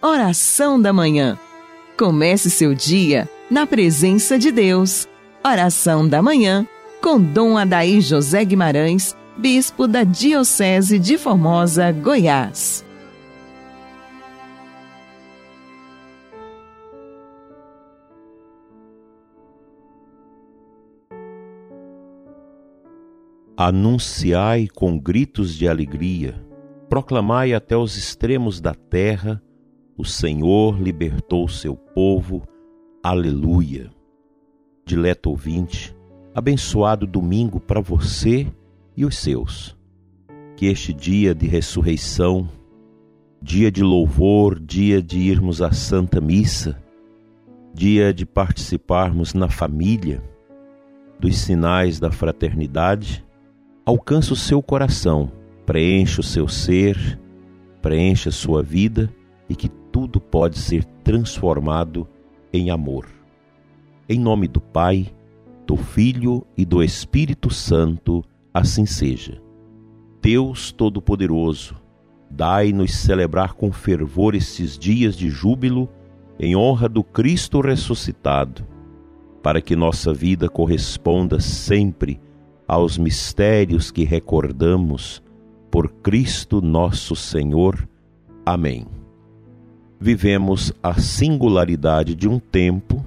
Oração da Manhã. Comece seu dia na presença de Deus. Oração da Manhã com Dom Adaí José Guimarães, Bispo da Diocese de Formosa, Goiás. Anunciai com gritos de alegria, proclamai até os extremos da terra, o Senhor libertou seu povo. Aleluia. Dileto ouvinte, abençoado domingo para você e os seus. Que este dia de ressurreição, dia de louvor, dia de irmos à Santa Missa, dia de participarmos na família dos sinais da fraternidade, alcance o seu coração, preencha o seu ser, preencha a sua vida e que tudo pode ser transformado em amor. Em nome do Pai, do Filho e do Espírito Santo, assim seja. Deus Todo-Poderoso, dai-nos celebrar com fervor estes dias de júbilo em honra do Cristo ressuscitado, para que nossa vida corresponda sempre aos mistérios que recordamos por Cristo nosso Senhor. Amém. Vivemos a singularidade de um tempo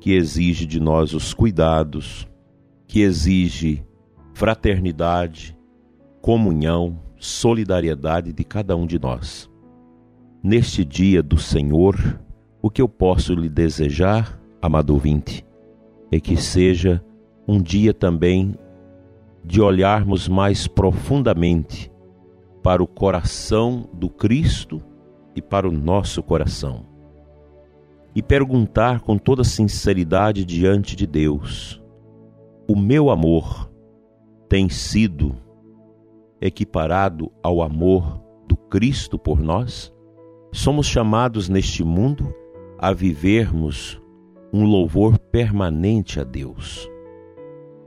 que exige de nós os cuidados, que exige fraternidade, comunhão, solidariedade de cada um de nós. Neste dia do Senhor, o que eu posso lhe desejar, amado ouvinte, é que seja um dia também de olharmos mais profundamente para o coração do Cristo e para o nosso coração. E perguntar com toda sinceridade diante de Deus: o meu amor tem sido equiparado ao amor do Cristo por nós? Somos chamados neste mundo a vivermos um louvor permanente a Deus.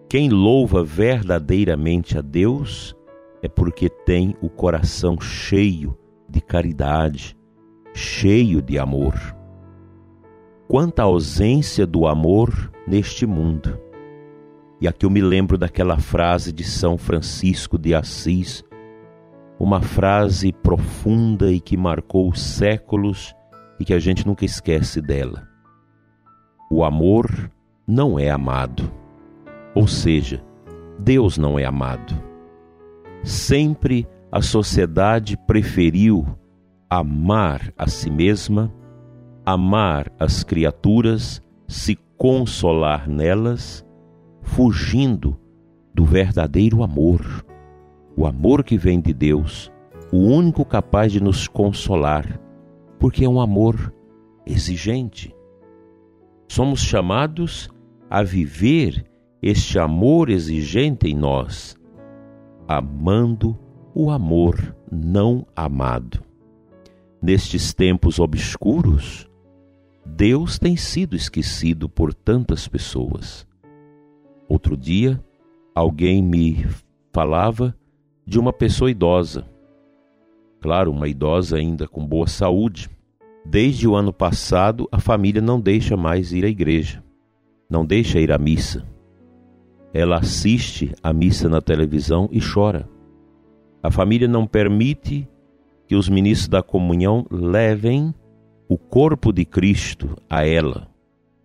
Quem louva verdadeiramente a Deus é porque tem o coração cheio de caridade, cheio de amor. Quanta ausência do amor neste mundo. E aqui eu me lembro daquela frase de São Francisco de Assis, uma frase profunda e que marcou os séculos e que a gente nunca esquece dela. O amor não é amado ou seja, Deus não é amado. Sempre a sociedade preferiu amar a si mesma, amar as criaturas, se consolar nelas, fugindo do verdadeiro amor, o amor que vem de Deus, o único capaz de nos consolar, porque é um amor exigente. Somos chamados a viver este amor exigente em nós, amando o amor não amado. Nestes tempos obscuros, Deus tem sido esquecido por tantas pessoas. Outro dia, alguém me falava de uma pessoa idosa. Claro, uma idosa ainda com boa saúde. Desde o ano passado, a família não deixa mais ir à igreja, não deixa ir à missa ela assiste a missa na televisão e chora. A família não permite que os ministros da comunhão levem o corpo de Cristo a ela.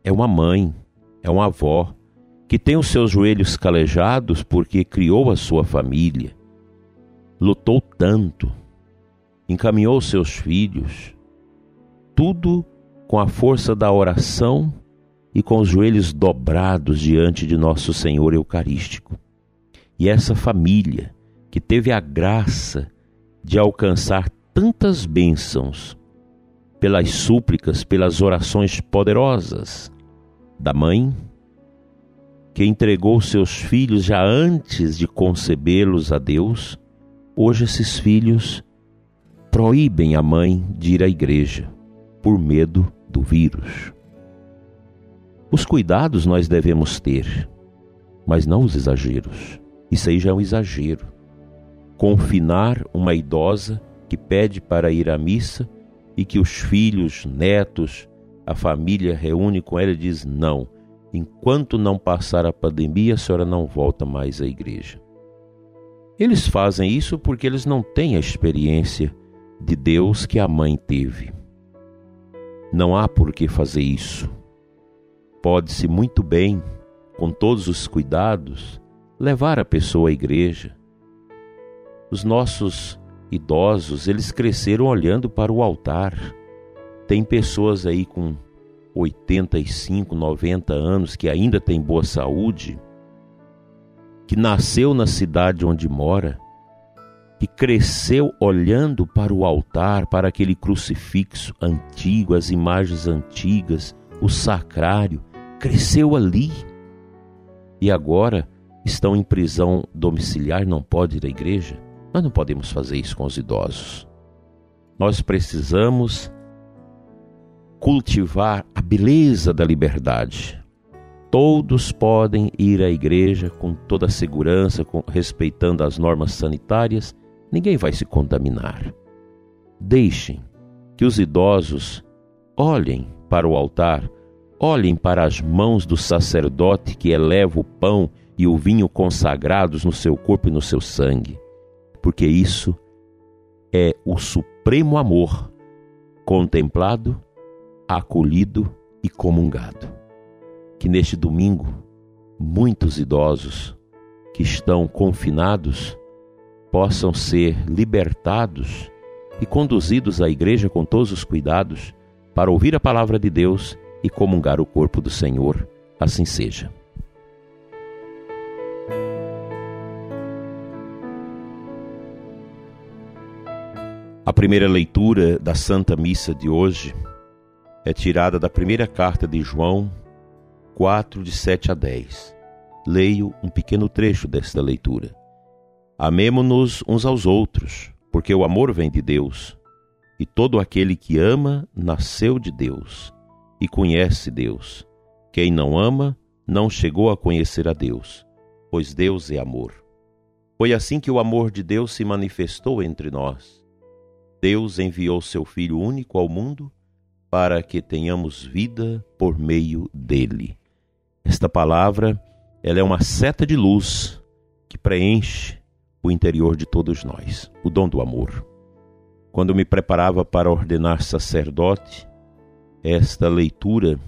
É uma mãe, é uma avó, que tem os seus joelhos calejados porque criou a sua família, lutou tanto, encaminhou seus filhos, tudo com a força da oração e com os joelhos dobrados diante de nosso Senhor Eucarístico. E essa família que teve a graça de alcançar tantas bênçãos pelas súplicas, pelas orações poderosas da mãe, que entregou seus filhos já antes de concebê-los a Deus, hoje esses filhos proíbem a mãe de ir à igreja por medo do vírus. Os cuidados nós devemos ter, mas não os exageros. Isso aí já é um exagero. Confinar uma idosa que pede para ir à missa e que os filhos, netos, a família reúne com ela e diz: não, enquanto não passar a pandemia, a senhora não volta mais à igreja. Eles fazem isso porque eles não têm a experiência de Deus que a mãe teve. Não há por que fazer isso. Pode-se muito bem, com todos os cuidados, levar a pessoa à igreja. Os nossos idosos, eles cresceram olhando para o altar. Tem pessoas aí com 85, 90 anos que ainda têm boa saúde, que nasceu na cidade onde mora, que cresceu olhando para o altar, para aquele crucifixo antigo, as imagens antigas, o sacrário, cresceu ali. E agora estão em prisão domiciliar, não pode ir à igreja? Nós não podemos fazer isso com os idosos. Nós precisamos cultivar a beleza da liberdade. Todos podem ir à igreja com toda a segurança, com, respeitando as normas sanitárias, ninguém vai se contaminar. Deixem que os idosos olhem para o altar, olhem para as mãos do sacerdote que eleva o pão e o vinho consagrados no seu corpo e no seu sangue porque isso é o supremo amor contemplado, acolhido e comungado. Que neste domingo, muitos idosos que estão confinados possam ser libertados e conduzidos à igreja com todos os cuidados para ouvir a palavra de Deus e comungar o corpo do Senhor. Assim seja. A primeira leitura da Santa Missa de hoje é tirada da primeira carta de João, 4, de 7 a 10. Leio um pequeno trecho desta leitura. Amemo-nos uns aos outros, porque o amor vem de Deus, e todo aquele que ama nasceu de Deus e conhece Deus. Quem não ama não chegou a conhecer a Deus, pois Deus é amor. Foi assim que o amor de Deus se manifestou entre nós Deus enviou seu Filho único ao mundo para que tenhamos vida por meio dele. Esta palavra, ela é uma seta de luz que preenche o interior de todos nós, o dom do amor. Quando me preparava para ordenar sacerdote, esta leitura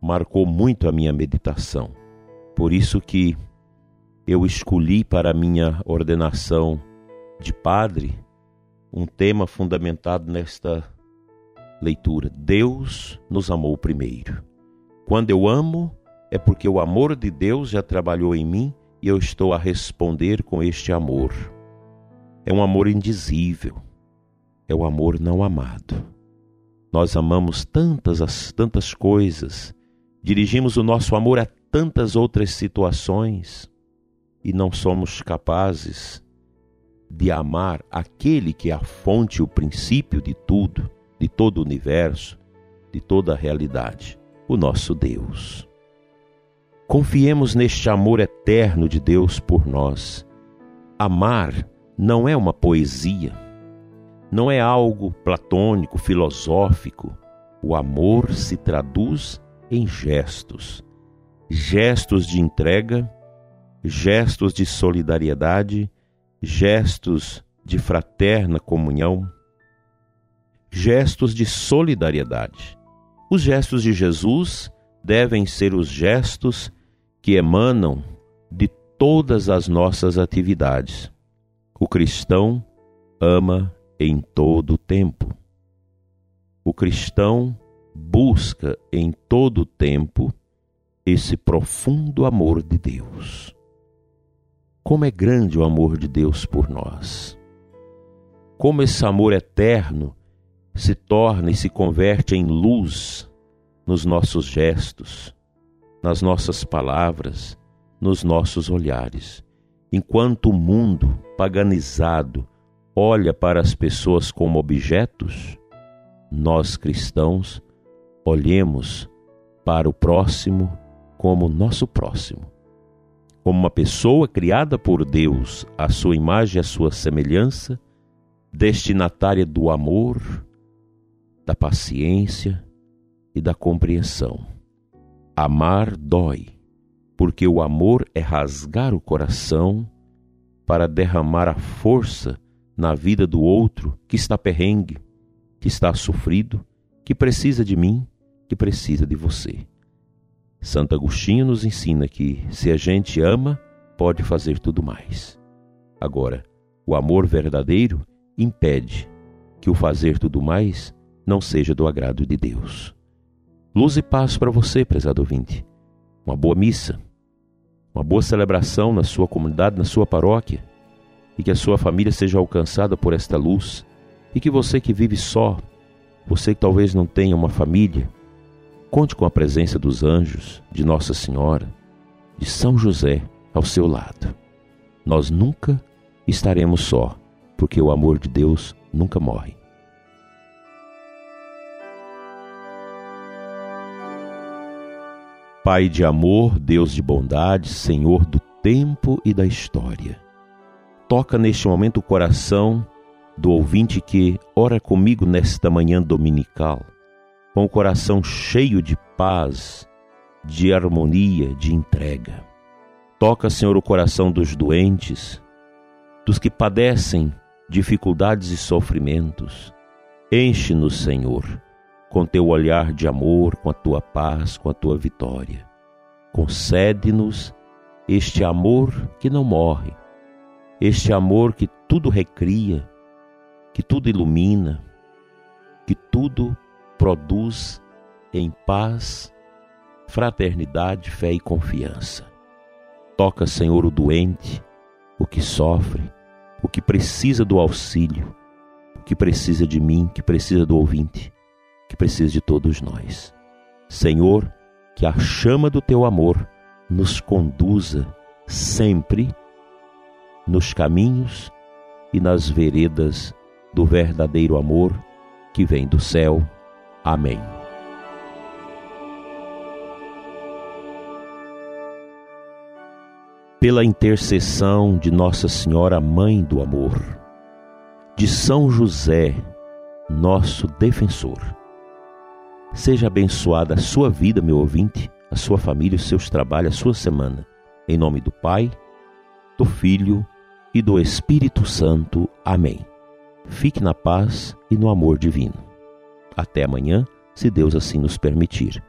marcou muito a minha meditação. Por isso que eu escolhi para minha ordenação de padre um tema fundamentado nesta leitura. Deus nos amou primeiro. Quando eu amo, é porque o amor de Deus já trabalhou em mim e eu estou a responder com este amor. É um amor indizível. É o amor não amado. Nós amamos tantas as tantas coisas, dirigimos o nosso amor a tantas outras situações e não somos capazes de amar aquele que é a fonte, o princípio de tudo, de todo o universo, de toda a realidade, o nosso Deus. Confiemos neste amor eterno de Deus por nós. Amar não é uma poesia, não é algo platônico, filosófico. O amor se traduz em gestos, gestos de entrega, gestos de solidariedade gestos de fraterna comunhão, gestos de solidariedade. Os gestos de Jesus devem ser os gestos que emanam de todas as nossas atividades. O cristão ama em todo o tempo. O cristão busca em todo o tempo esse profundo amor de Deus. Como é grande o amor de Deus por nós. Como esse amor eterno se torna e se converte em luz nos nossos gestos, nas nossas palavras, nos nossos olhares. Enquanto o mundo paganizado olha para as pessoas como objetos, nós cristãos olhemos para o próximo como nosso próximo como uma pessoa criada por Deus, à sua imagem e à sua semelhança, destinatária do amor, da paciência e da compreensão. Amar dói, porque o amor é rasgar o coração para derramar a força na vida do outro que está perrengue, que está sofrido, que precisa de mim, que precisa de você. Santo Agostinho nos ensina que se a gente ama, pode fazer tudo mais. Agora, o amor verdadeiro impede que o fazer tudo mais não seja do agrado de Deus. Luz e paz para você, prezado ouvinte. Uma boa missa, uma boa celebração na sua comunidade, na sua paróquia, e que a sua família seja alcançada por esta luz, e que você que vive só, você que talvez não tenha uma família, conte com a presença dos anjos, de Nossa Senhora, de São José ao seu lado. Nós nunca estaremos só, porque o amor de Deus nunca morre. Pai de amor, Deus de bondade, Senhor do tempo e da história. Toca neste momento o coração do ouvinte que ora comigo nesta manhã dominical, com o coração cheio de paz, de harmonia, de entrega. Toca, Senhor, o coração dos doentes, dos que padecem dificuldades e sofrimentos. Enche-nos, Senhor, com teu olhar de amor, com a tua paz, com a tua vitória. Concede-nos este amor que não morre, este amor que tudo recria, que tudo ilumina, que tudo produz em paz, fraternidade, fé e confiança. Toca, Senhor, o doente, o que sofre, o que precisa do auxílio, o que precisa de mim, que precisa do ouvinte que precisa de todos nós. Senhor, que a chama do teu amor nos conduza sempre nos caminhos e nas veredas do verdadeiro amor que vem do céu. Amém. Pela intercessão de Nossa Senhora, Mãe do Amor, de São José, nosso defensor Seja abençoada a sua vida, meu ouvinte, a sua família, os seus trabalhos, a sua semana. Em nome do Pai, do Filho e do Espírito Santo. Amém. Fique na paz e no amor divino. Até amanhã, se Deus assim nos permitir.